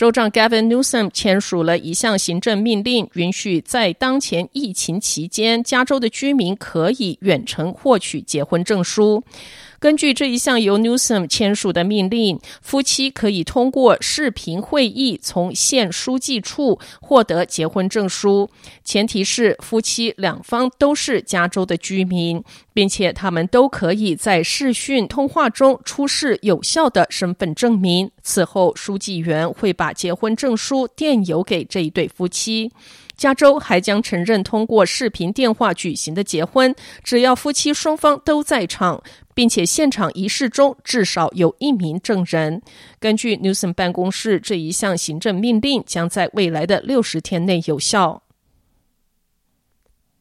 州长 Gavin Newsom 签署了一项行政命令，允许在当前疫情期间，加州的居民可以远程获取结婚证书。根据这一项由 Newsom 签署的命令，夫妻可以通过视频会议从县书记处获得结婚证书，前提是夫妻两方都是加州的居民，并且他们都可以在视讯通话中出示有效的身份证明。此后，书记员会把结婚证书电邮给这一对夫妻。加州还将承认通过视频电话举行的结婚，只要夫妻双方都在场，并且现场仪式中至少有一名证人。根据 Newsom 办公室，这一项行政命令将在未来的六十天内有效。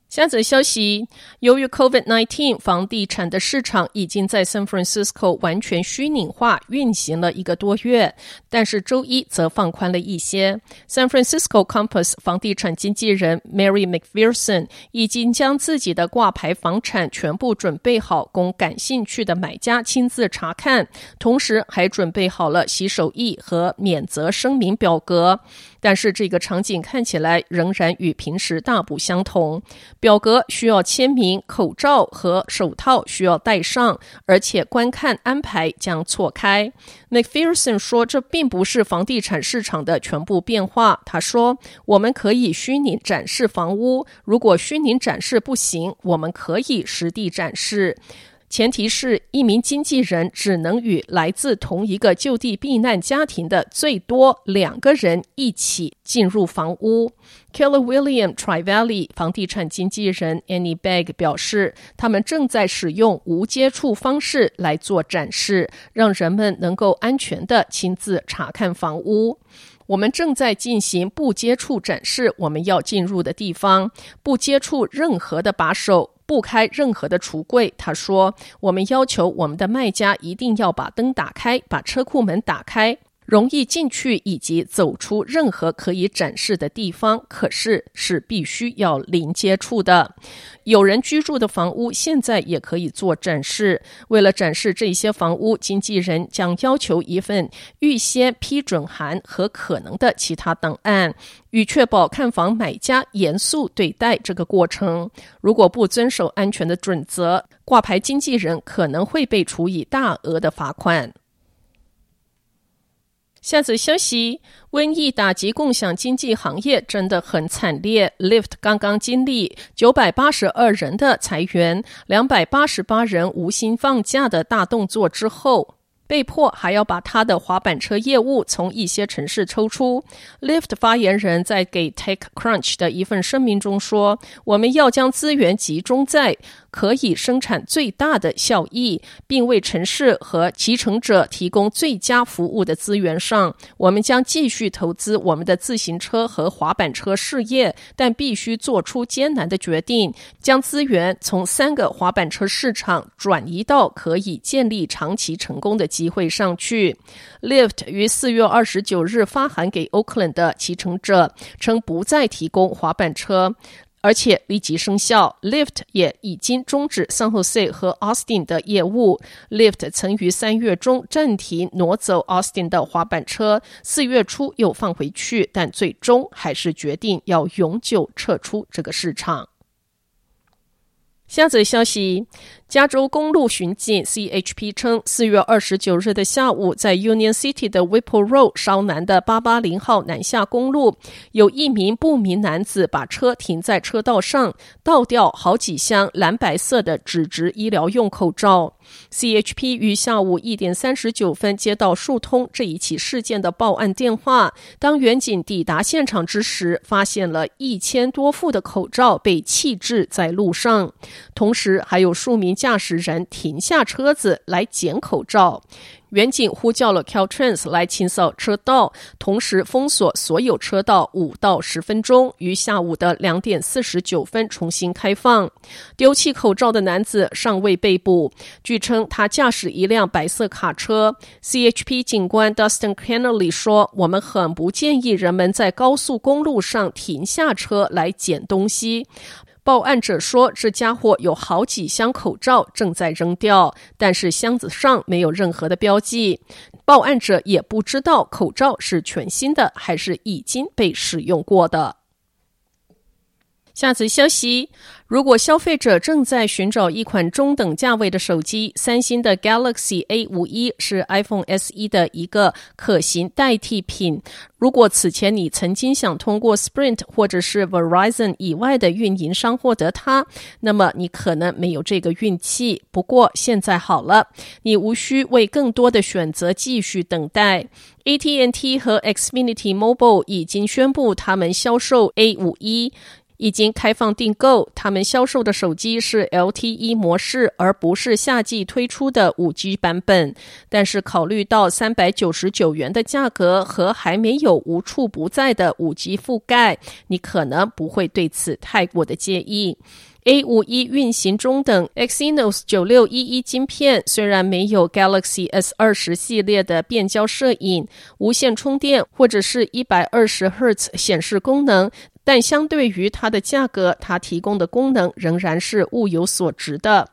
下则消息，由于 COVID-19，房地产的市场已经在 San Francisco 完全虚拟化运行了一个多月，但是周一则放宽了一些。San Francisco Compass 房地产经纪人 Mary McPherson 已经将自己的挂牌房产全部准备好，供感兴趣的买家亲自查看，同时还准备好了洗手液和免责声明表格。但是这个场景看起来仍然与平时大不相同。表格需要签名，口罩和手套需要戴上，而且观看安排将错开。McPherson 说：“这并不是房地产市场的全部变化。”他说：“我们可以虚拟展示房屋，如果虚拟展示不行，我们可以实地展示。”前提是一名经纪人只能与来自同一个就地避难家庭的最多两个人一起进入房屋。Keller William Tri-Valley 房地产经纪人 Annie Beg 表示，他们正在使用无接触方式来做展示，让人们能够安全的亲自查看房屋。我们正在进行不接触展示，我们要进入的地方，不接触任何的把手。不开任何的橱柜，他说：“我们要求我们的卖家一定要把灯打开，把车库门打开。”容易进去以及走出任何可以展示的地方，可是是必须要零接触的。有人居住的房屋现在也可以做展示。为了展示这些房屋，经纪人将要求一份预先批准函和可能的其他档案，以确保看房买家严肃对待这个过程。如果不遵守安全的准则，挂牌经纪人可能会被处以大额的罚款。下则消息：瘟疫打击共享经济行业真的很惨烈。l i f t 刚刚经历九百八十二人的裁员、两百八十八人无薪放假的大动作之后。被迫还要把他的滑板车业务从一些城市抽出。Lyft 发言人在给 TechCrunch 的一份声明中说：“我们要将资源集中在可以生产最大的效益，并为城市和骑乘者提供最佳服务的资源上。我们将继续投资我们的自行车和滑板车事业，但必须做出艰难的决定，将资源从三个滑板车市场转移到可以建立长期成功的。”机会上去。Lyft 于四月二十九日发函给 Oakland 的骑乘者，称不再提供滑板车，而且立即生效。Lyft 也已经终止 San Jose 和 Austin 的业务。Lyft 曾于三月中暂停挪走 Austin 的滑板车，四月初又放回去，但最终还是决定要永久撤出这个市场。下则消息。加州公路巡警 CHP 称，四月二十九日的下午，在 Union City 的 Whipple Road 稍南的八八零号南下公路，有一名不明男子把车停在车道上，倒掉好几箱蓝白色的纸质医疗用口罩。CHP 于下午一点三十九分接到数通这一起事件的报案电话。当远警抵达现场之时，发现了一千多副的口罩被弃置在路上，同时还有数名。驾驶人停下车子来捡口罩。远警呼叫了 Caltrans 来清扫车道，同时封锁所有车道五到十分钟，于下午的两点四十九分重新开放。丢弃口罩的男子尚未被捕，据称他驾驶一辆白色卡车。CHP 警官 Dustin Kennelly 说：“我们很不建议人们在高速公路上停下车来捡东西。”报案者说，这家伙有好几箱口罩正在扔掉，但是箱子上没有任何的标记。报案者也不知道口罩是全新的还是已经被使用过的。下次消息。如果消费者正在寻找一款中等价位的手机，三星的 Galaxy A51 是 iPhone SE 的一个可行代替品。如果此前你曾经想通过 Sprint 或者是 Verizon 以外的运营商获得它，那么你可能没有这个运气。不过现在好了，你无需为更多的选择继续等待。AT&T 和 Xfinity Mobile 已经宣布他们销售 A51。已经开放订购，他们销售的手机是 LTE 模式，而不是夏季推出的 5G 版本。但是考虑到三百九十九元的价格和还没有无处不在的 5G 覆盖，你可能不会对此太过的介意。A 五一运行中等 Exynos 九六一一晶片，虽然没有 Galaxy S 二十系列的变焦摄影、无线充电或者是一百二十赫兹显示功能。但相对于它的价格，它提供的功能仍然是物有所值的。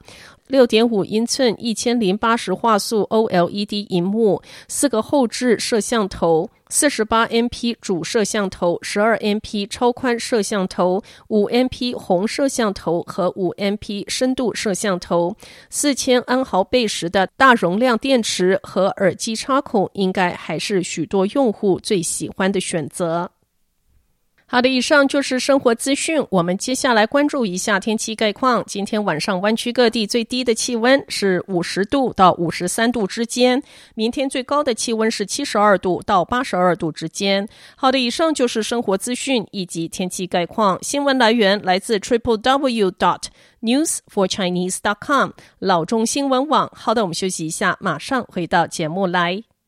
六点五英寸一千零八十画素 OLED 萤幕，四个后置摄像头，四十八 MP 主摄像头，十二 MP 超宽摄像头，五 MP 红摄像头和五 MP 深度摄像头，四千安毫倍时的大容量电池和耳机插孔，应该还是许多用户最喜欢的选择。好的，以上就是生活资讯。我们接下来关注一下天气概况。今天晚上湾区各地最低的气温是五十度到五十三度之间，明天最高的气温是七十二度到八十二度之间。好的，以上就是生活资讯以及天气概况。新闻来源来自 triple w dot news for chinese dot com 老中新闻网。好的，我们休息一下，马上回到节目来。